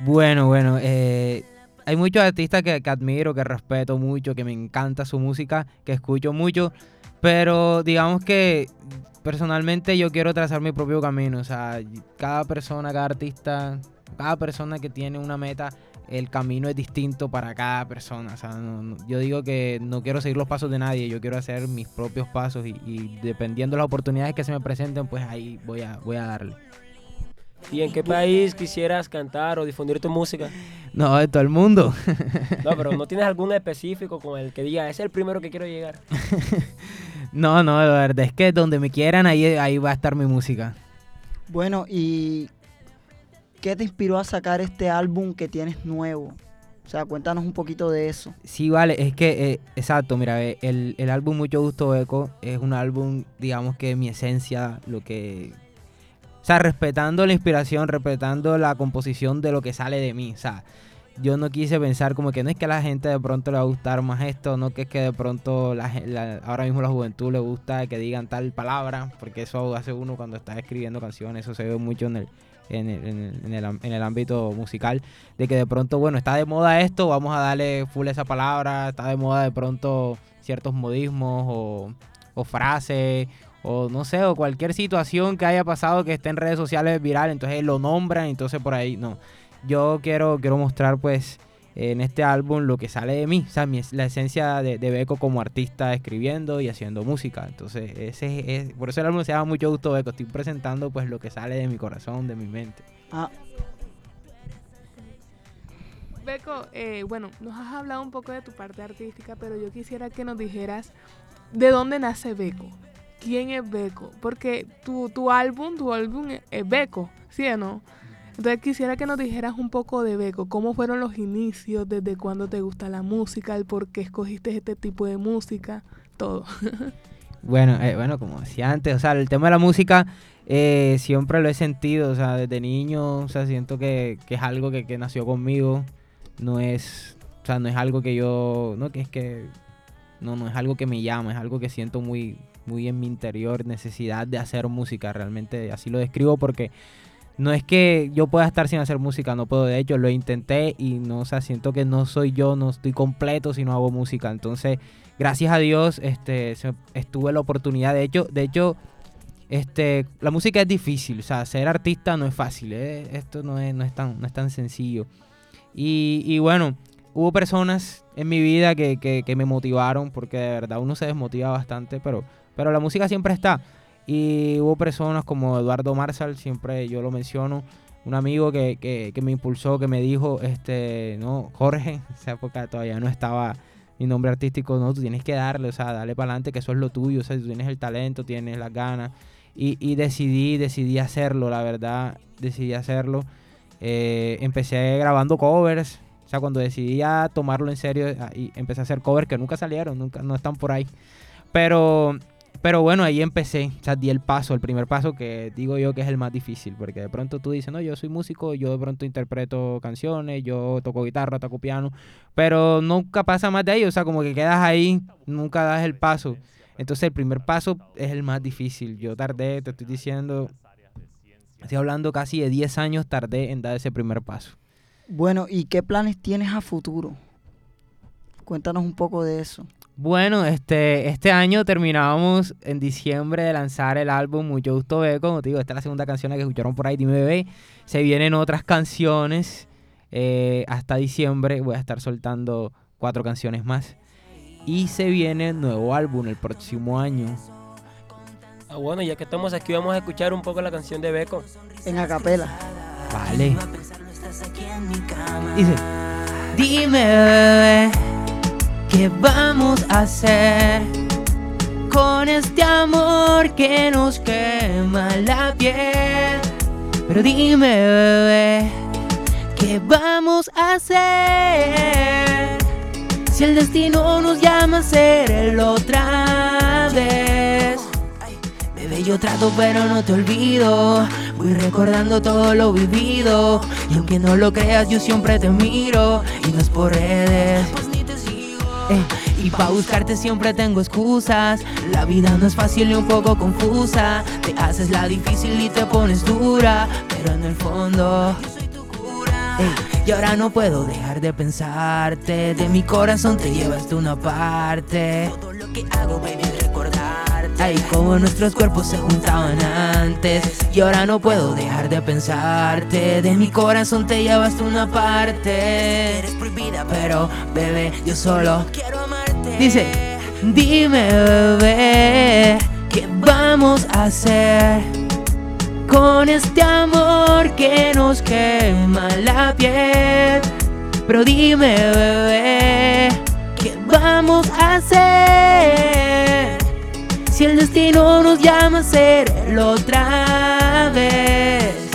Bueno, bueno, eh, hay muchos artistas que, que admiro, que respeto mucho, que me encanta su música, que escucho mucho, pero digamos que personalmente yo quiero trazar mi propio camino, o sea, cada persona, cada artista, cada persona que tiene una meta el camino es distinto para cada persona. O sea, no- no- yo digo que no quiero seguir los pasos de nadie, yo quiero hacer mis propios pasos y, y dependiendo de las oportunidades que se me presenten, pues ahí voy a, voy a darle. ¿Y en qué país quisieras cantar o difundir tu música? No, de todo el mundo. No, pero no tienes algún específico con el que diga, es el primero que quiero llegar. No, no, la verdad es que donde me quieran, ahí, ahí va a estar mi música. Bueno, ¿y qué te inspiró a sacar este álbum que tienes nuevo? O sea, cuéntanos un poquito de eso. Sí, vale, es que, eh, exacto, mira, el, el álbum Mucho Gusto Eco es un álbum, digamos que mi esencia, lo que... O sea, respetando la inspiración, respetando la composición de lo que sale de mí. O sea, yo no quise pensar como que no es que a la gente de pronto le va a gustar más esto, no que es que de pronto la- ahora mismo la juventud le gusta que digan tal palabra, porque eso hace uno cuando está escribiendo canciones, eso se ve mucho en el, en el, en el- ámbito musical, de que de pronto, bueno, está de moda esto, vamos a darle full esa palabra, está de moda de pronto ciertos modismos o, o frases o no sé, o cualquier situación que haya pasado que esté en redes sociales viral, entonces lo nombran, entonces por ahí no. Yo quiero, quiero mostrar pues en este álbum lo que sale de mí, o sea, mi la esencia de, de Beco como artista escribiendo y haciendo música. Entonces, ese es, por eso el álbum se llama Mucho Gusto Beco, estoy presentando pues lo que sale de mi corazón, de mi mente. Ah, Beco, eh, bueno, nos has hablado un poco de tu parte artística, pero yo quisiera que nos dijeras de dónde nace Beco. ¿Quién es Beco? Porque tu, tu álbum, tu álbum es- es Beco, ¿sí o no? Entonces quisiera que nos dijeras un poco de Beco, cómo fueron los inicios, desde cuándo te gusta la música, el por qué escogiste este tipo de música, todo. Bueno, eh, bueno, como decía antes, o sea, el tema de la música eh, siempre lo he sentido, o sea, desde niño, o sea, siento que, que es algo que, que nació conmigo, no es, o sea, no es algo que yo, no, que es que, no, no es algo que me llama, es algo que siento muy, muy en mi interior, necesidad de hacer música, realmente así lo describo porque no es que yo pueda estar sin hacer música, no puedo, de hecho lo intenté y no, o sea, siento que no soy yo, no estoy completo si no hago música, entonces gracias a Dios este estuve la oportunidad. De hecho de hecho este la música es difícil o sea ser artista no es fácil ¿eh? esto no es, no es tan no es tan sencillo. Y, y bueno hubo personas en mi vida que, que- que me motivaron porque de verdad uno se desmotiva bastante pero pero la música siempre está y hubo personas como Eduardo Marsal siempre yo lo menciono un amigo que, que- me impulsó que me dijo este no Jorge en esa época todavía no estaba mi nombre artístico, no, tú tienes que darle, o sea, darle para adelante, que eso es lo tuyo, o sea, tú tienes el talento, tienes las ganas. Y, y decidí, decidí hacerlo, la verdad, decidí hacerlo. Eh, empecé grabando covers, o sea, cuando decidí ya tomarlo en serio, ah, y empecé a hacer covers que nunca salieron, nunca, no están por ahí. Pero, pero bueno, ahí empecé, o sea, di el paso, el primer paso que digo yo que es el más difícil, porque de pronto tú dices, no, yo soy músico, yo de pronto interpreto canciones, yo toco guitarra, toco piano, pero nunca pasa más de ahí, o sea, como que quedas ahí, nunca das el paso. Entonces el primer paso es el más difícil. Yo tardé, te estoy diciendo, estoy hablando casi de 10 años tardé en dar ese primer paso. bueno, ¿y qué planes tienes a futuro? Cuéntanos un poco de eso. Bueno, este, este año terminábamos en diciembre de lanzar el álbum Mucho Gusto Beco. Como te digo, esta es la segunda canción que escucharon por ahí, Dime Bebé. Se vienen otras canciones. eh, hasta diciembre voy a estar soltando cuatro canciones más. Y se viene nuevo álbum el próximo año. Ah, bueno, ya que estamos aquí, vamos a escuchar un poco la canción de Beco. En acapela. Vale. Dice, dime bebé, ¿qué vamos a hacer con este amor que nos quema la piel? Pero dime bebé, ¿qué vamos a hacer si el destino nos llama a ser el otra vez? Bebé, yo trato pero no te olvido. Voy recordando todo lo vivido. Y aunque no lo creas, yo siempre te miro. Y no es por redes. Eh, y pa' buscarte siempre tengo excusas. La vida no es fácil y un poco confusa. Te haces la difícil y te pones dura. Pero en el fondo. Ey, y ahora no puedo dejar de pensarte. De mi corazón te llevaste una parte. Todo lo que hago, baby, Ay, como nuestros cuerpos se juntaban antes. Y ahora no puedo dejar de pensarte. De mi corazón te llevas una parte. Eres prohibida, pero bebé, yo solo quiero amarte. Dice, dime, bebé, ¿qué vamos a hacer? Con este amor que nos quema la piel. Pero dime, bebé, ¿qué vamos a hacer? Si el destino nos llama a hacerlo otra vez.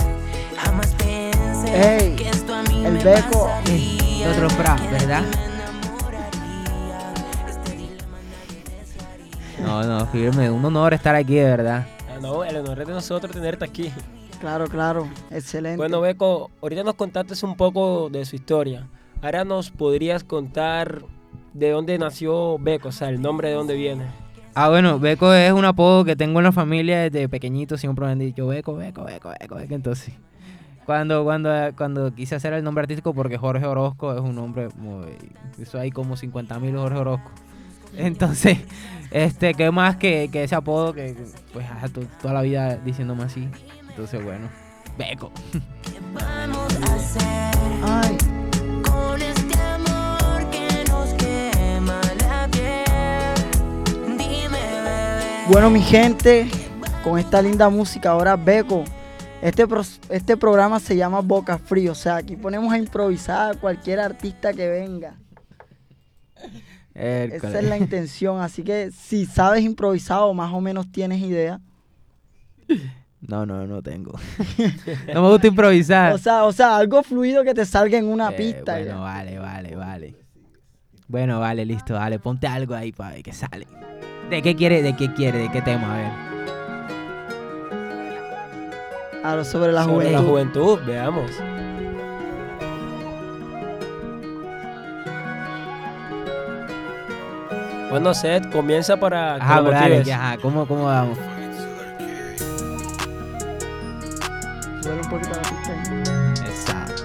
Jamás pensé Ey, que esto a mí el me beco. pasaría. Otro fra, ¿verdad? No, no, firme, un honor estar aquí, de verdad. Ah, no, el honor es de nosotros tenerte aquí. Claro, claro. Excelente. Bueno, Beco, ahorita nos contaste un poco de su historia. Ahora nos podrías contar de dónde nació Beco, o sea, el nombre de dónde viene. Ah, bueno, Beco es un apodo que tengo en la familia desde pequeñito, siempre me han dicho Beco, Beco, Beco, Beco, Beco. Entonces, cuando, cuando, cuando quise hacer el nombre artístico, porque Jorge Orozco es un nombre. Eso hay como 50 mil Jorge Orozco. Entonces, este, ¿qué más que, que ese apodo que, pues, toda la vida diciéndome así? Entonces, bueno, Beco. Vamos a hacer bueno, mi gente, con esta linda música, ahora Beco. Este, pros- este programa se llama Boca Frío, o sea, aquí ponemos a improvisar a cualquier artista que venga. Esa es la intención, así que si sabes improvisar o más o menos tienes idea. No, no, no tengo. no me gusta improvisar. O sea, o sea, algo fluido que te salga en una Eh, pista. Bueno, ya. vale, vale, vale. Bueno, vale, listo, dale, ponte algo ahí para ver qué sale. ¿De qué quiere? ¿De qué quiere? ¿De qué tema? A ver. Ahora sobre la Sobre la juventud. juventud, veamos. Bueno, Seth, comienza para que Ajá, pero dale, que, ajá, ¿cómo, ¿cómo vamos? Sube un poquito la pista. Exacto.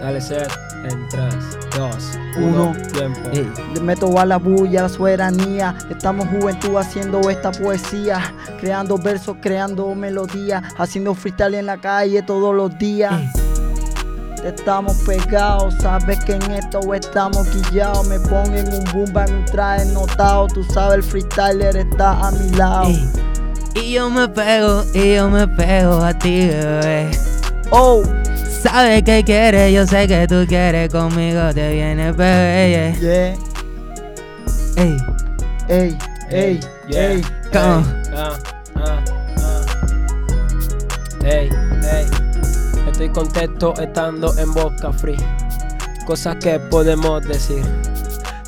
Dale, Seth, en 3, 2, Uno. 1, tiempo. Ey, Le meto a la bulla, la soberanía. Estamos juventud haciendo esta poesía. Creando versos, creando melodías. Haciendo freestyle en la calle todos los días. Estamos pegados, sabes que en esto estamos guillados. Me ponen un boom en un traje notado. Tú sabes, el freestyler está a mi lado. Ey. Y yo me pego, y yo me pego a ti, bebé. Oh, Sabes que quieres, yo sé que tú quieres conmigo, te viene, bebé. yeah. yeah. Ey, Ey, ey, Yeah. ey. come on. Ah, ah, ah. Ey, ey. Estoy contento estando en Boca Free. Cosas que podemos decir.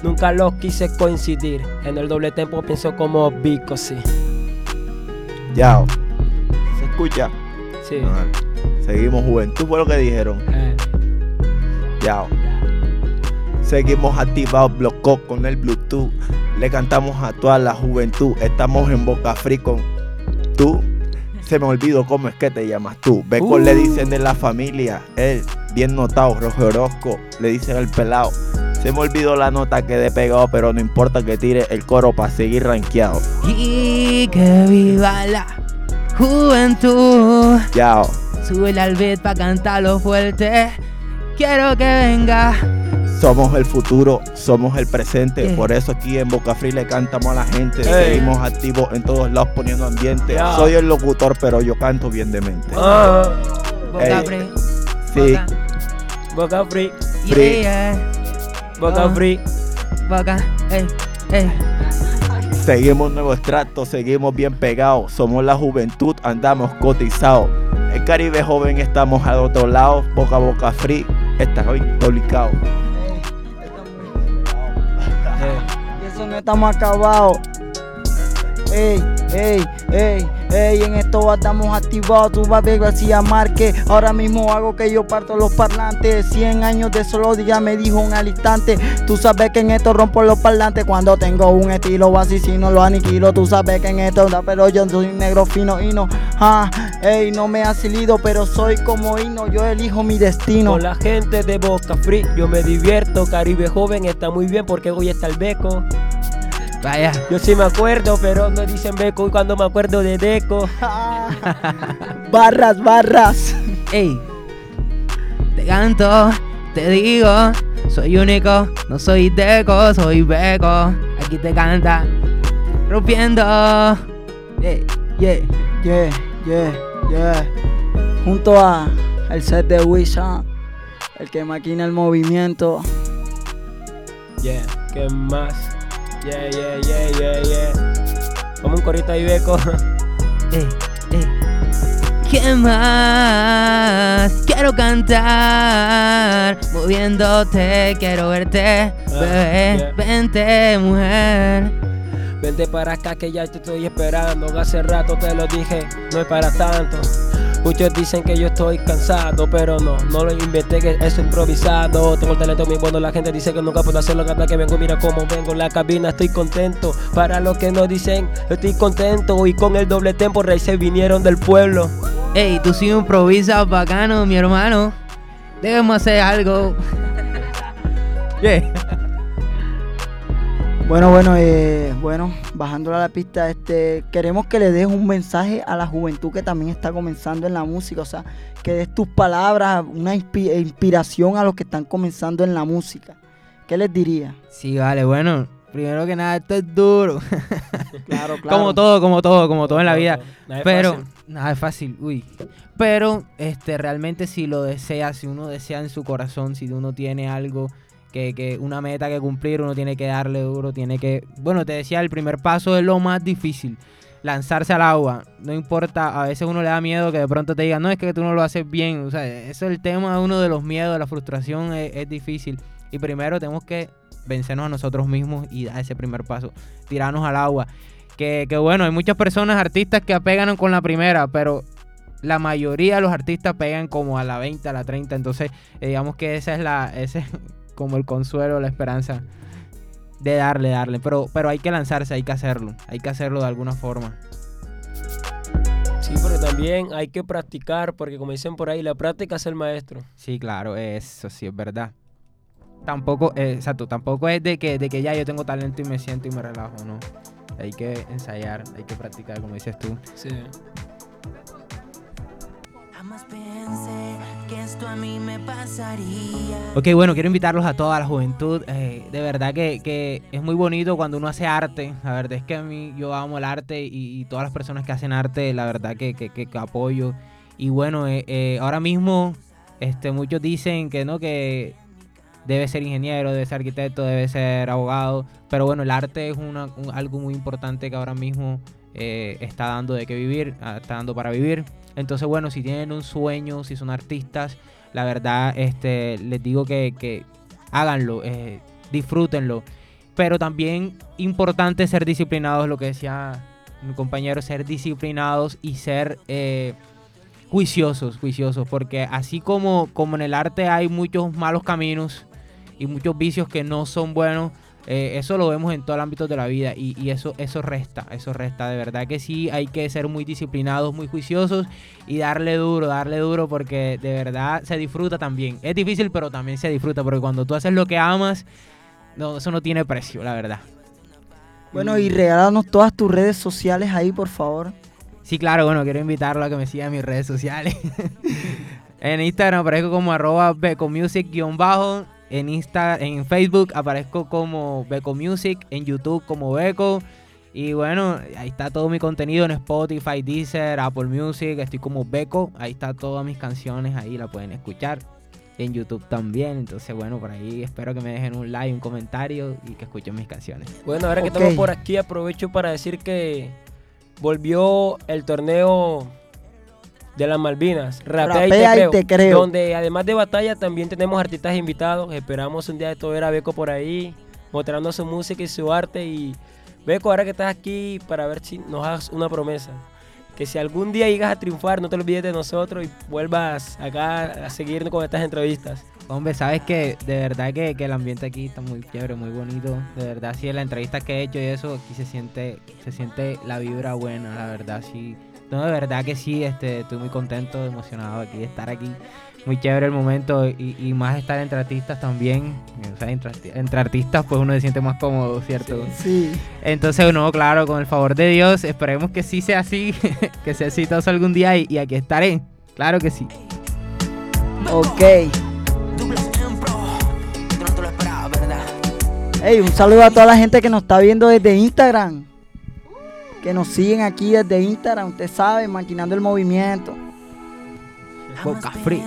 Nunca los quise coincidir. En el doble tempo pienso como Vico, sí. Yao. ¿Se escucha? Sí. Seguimos juventud, fue lo que dijeron. Eh. Seguimos activados, bloqueados con el Bluetooth. Le cantamos a toda la juventud. Estamos en Boca Free con tú. Se me olvidó cómo es que te llamas tú. Beco le dicen de la familia. Él, bien notado, Rojo Orozco. Le dicen el pelado. Se me olvidó la nota que he pegado, pero no importa que tire el coro para seguir rankeado. Y que viva la juventud. Yao. Sube al beat pa' cantarlo fuerte. Quiero que venga. Somos el futuro, somos el presente. Yeah. Por eso aquí en Boca Free le cantamos a la gente. Hey. Seguimos activos en todos lados poniendo ambiente. Yeah. Soy el locutor, pero yo canto bien de mente. ah, Boca free. Sí, Boca. Boca Free, Free. Yeah, yeah. Boca Ah. Free. Boca. Ey, ey. seguimos nuevo estrato, seguimos bien pegados. Somos la juventud, andamos cotizados. Caribe joven, estamos al otro lado. Boca a Boca Free, está bien publicado. Ey, estamos- Eh, Y eso no estamos acabados. Ey, ey, ey, ey, en esto estamos activados. Tú vas a ver García Márquez. Ahora mismo hago que yo parto los parlantes. 100 años de solo día me dijo un al instante. Tú sabes que en esto rompo los parlantes. Cuando tengo un estilo asesino lo aniquilo. Tú sabes que en esto da, pero yo soy negro fino y no. Ah, ey, no me ha salido, pero soy como hino. Yo elijo mi destino. Con la gente de Boca Free yo me divierto. Caribe joven está muy bien porque hoy está el beco. Vaya. Yo sí me acuerdo, pero no dicen Beco y cuando me acuerdo de Deco. barras, barras. Ey, te canto, te digo, soy único, no soy deco, soy beco. Aquí te canta, rompiendo. Yeah, yeah. Yeah, yeah, yeah. Junto a el set de Wisa, el que maquina el movimiento. Yeah, ¿qué más? Yeah, yeah, yeah, yeah, yeah. Como un corito ahí, Beco. Ey, ey. ¿Qué más? Quiero cantar, moviéndote, quiero verte, bebé, yeah. vente, mujer. Vente para acá que ya te estoy esperando. Hace rato te lo dije, no es para tanto. Muchos dicen que yo estoy cansado, pero no, no lo inventé, que eso es improvisado. Tengo el talento muy bueno, la gente dice que nunca puedo hacerlo. Cada que vengo, mira cómo vengo en la cabina, estoy contento. Para los que no dicen, estoy contento. Y con el doble tempo, raíces vinieron del pueblo. Ey, tú sí improvisas bacano, mi hermano. Debemos hacer algo. Yeah. Bueno, bueno, eh, bueno, bajando a la pista, este, queremos que le des un mensaje a la juventud que también está comenzando en la música, o sea, que des tus palabras, una inspi- inspiración a los que están comenzando en la música. ¿Qué les diría? Sí, vale, bueno, primero que nada, esto es duro. Claro, Como todo, como todo, como todo en la Todo, vida. Nada es Pero, fácil. nada es fácil, uy. Pero, este, realmente si lo desea, si uno desea en su corazón, si uno tiene algo que, que una meta que cumplir, uno tiene que darle duro, tiene que, bueno, te decía, el primer paso es lo más difícil. Lanzarse al agua, no importa, a veces uno le da miedo que de pronto te digan, no, es que tú no lo haces bien, o sea, eso es el tema, uno de los miedos, la frustración es, es difícil. Y primero tenemos que vencernos a nosotros mismos y dar ese primer paso, tirarnos al agua. Que, que bueno, hay muchas personas, artistas que apegan con la primera, pero la mayoría de los artistas pegan como a la 20, a la 30, entonces eh, digamos que esa es la, ese es como el consuelo, la esperanza de darle, darle, pero, pero hay que lanzarse, hay que hacerlo, hay que hacerlo de alguna forma. Sí, pero también hay que practicar, porque como dicen por ahí, la práctica es el maestro. Sí, claro, eso sí es verdad. Tampoco, eh, exacto, tampoco es de que, de que ya yo tengo talento y me siento y me relajo, no. Hay que ensayar, hay que practicar, como dices tú. Sí. Jamás pensé que esto a mí me pasaría. Ok, bueno, quiero invitarlos a toda la juventud. eh, de verdad que, que es muy bonito cuando uno hace arte. La verdad es que a mí yo amo el arte y, todas las personas que hacen arte, la verdad que, que- apoyo. Y bueno, eh, eh, ahora mismo este, muchos dicen que no, que debe ser ingeniero, debe ser arquitecto, debe ser abogado. Pero bueno, el arte es una, un- algo muy importante que ahora mismo está dando de qué vivir, ah, está dando para vivir. Entonces, bueno, si tienen un sueño, si son artistas, la verdad, este, les digo que, háganlo, eh, disfrútenlo. Pero también importante ser disciplinados, lo que decía mi compañero, ser disciplinados y ser eh, juiciosos, juiciosos, porque así como, como en el arte hay muchos malos caminos y muchos vicios que no son buenos, eh, eso lo vemos en todo el ámbito de la vida y, y eso, eso resta, eso resta. De verdad que sí, hay que ser muy disciplinados, muy juiciosos y darle duro, darle duro porque de verdad se disfruta también. Es difícil, pero también se disfruta porque cuando tú haces lo que amas, no, eso no tiene precio, la verdad. Bueno, y regálanos todas tus redes sociales ahí, por favor. Sí, claro, bueno, quiero invitarlo a que me siga en mis redes sociales. en Instagram aparezco como arroba becomusic-bajo. En, Insta, en Facebook aparezco como Beco Music. En YouTube como Beco. Y bueno, ahí está todo mi contenido en Spotify, Deezer, Apple Music. Estoy como Beco. Ahí está todas mis canciones. Ahí la pueden escuchar. En YouTube también. Entonces, bueno, por ahí espero que me dejen un like, un comentario y que escuchen mis canciones. Bueno, ahora que estamos por aquí, aprovecho para decir que volvió el torneo de las Malvinas. Rapea, y, te y creo, te creo. Donde además de batalla también tenemos artistas invitados. Esperamos un día de todo ver a Beco por ahí, mostrando su música y su arte. Y Beco, ahora que estás aquí, para ver si nos hagas una promesa. Que si algún día llegas a triunfar, no te olvides de nosotros y vuelvas acá a seguirnos con estas entrevistas. Hombre, sabes que de verdad que, que el ambiente aquí está muy chévere, muy bonito. De verdad, sí, en la entrevista que he hecho y eso, aquí se siente, se siente la vibra buena, la verdad, sí. No, de verdad que sí, este, estoy muy contento, emocionado aquí de estar aquí muy chévere el momento y, y más estar entre artistas también. O sea, entre, entre artistas pues uno se siente más cómodo, ¿cierto? Sí. Entonces, no, claro, con el favor de Dios, esperemos que sí sea así, que sea exitoso algún día y, y aquí estaré. Claro que sí. Ok. Hey, un saludo a toda la gente que nos está viendo desde Instagram. Que nos siguen aquí desde Instagram, usted sabe, maquinando el movimiento. Boca free.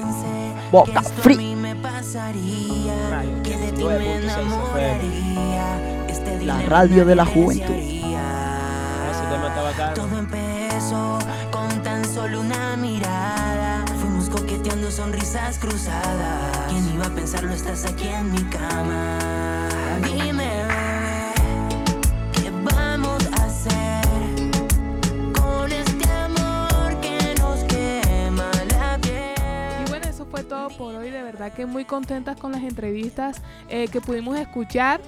Boca free. mí me pasaría. Radio Que de ti me 89.6 FM. enamoraría. Este La radio de la juventud. bacano. Todo empezó con tan solo una mirada. Fuimos coqueteando sonrisas cruzadas. ¿Quién iba a pensarlo? Estás aquí en mi cama. Por hoy. De verdad que muy contentas con las entrevistas eh, que pudimos escuchar.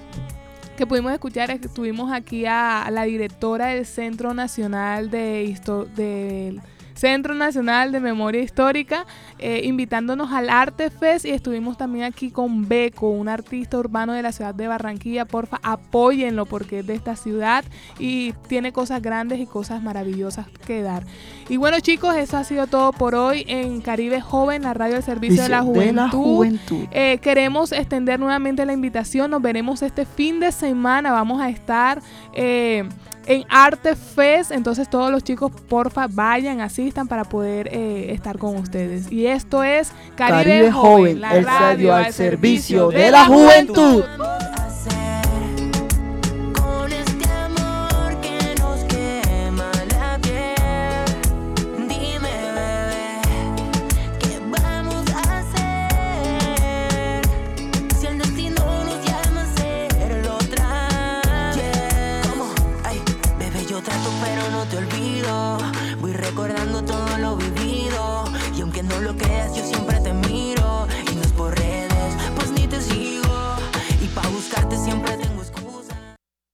Que pudimos escuchar, estuvimos aquí a, la directora del Centro Nacional de Histo- del Centro Nacional de Memoria Histórica, eh, invitándonos al Arte Fest y estuvimos también aquí con Beco, un artista urbano de la ciudad de Barranquilla. Porfa, apóyenlo porque es de esta ciudad y tiene cosas grandes y cosas maravillosas que dar. Y bueno chicos, eso ha sido todo por hoy en Caribe Joven, la radio al servicio de la De la juventud. juventud. Eh, queremos extender nuevamente la invitación. Nos veremos este fin de semana. Vamos a estar eh, en Arte Fest. Entonces todos los chicos, porfa, vayan, asistan para poder eh, estar con ustedes. Y esto es Caribe, Caribe Joven, el radio al servicio de de la la juventud. juventud.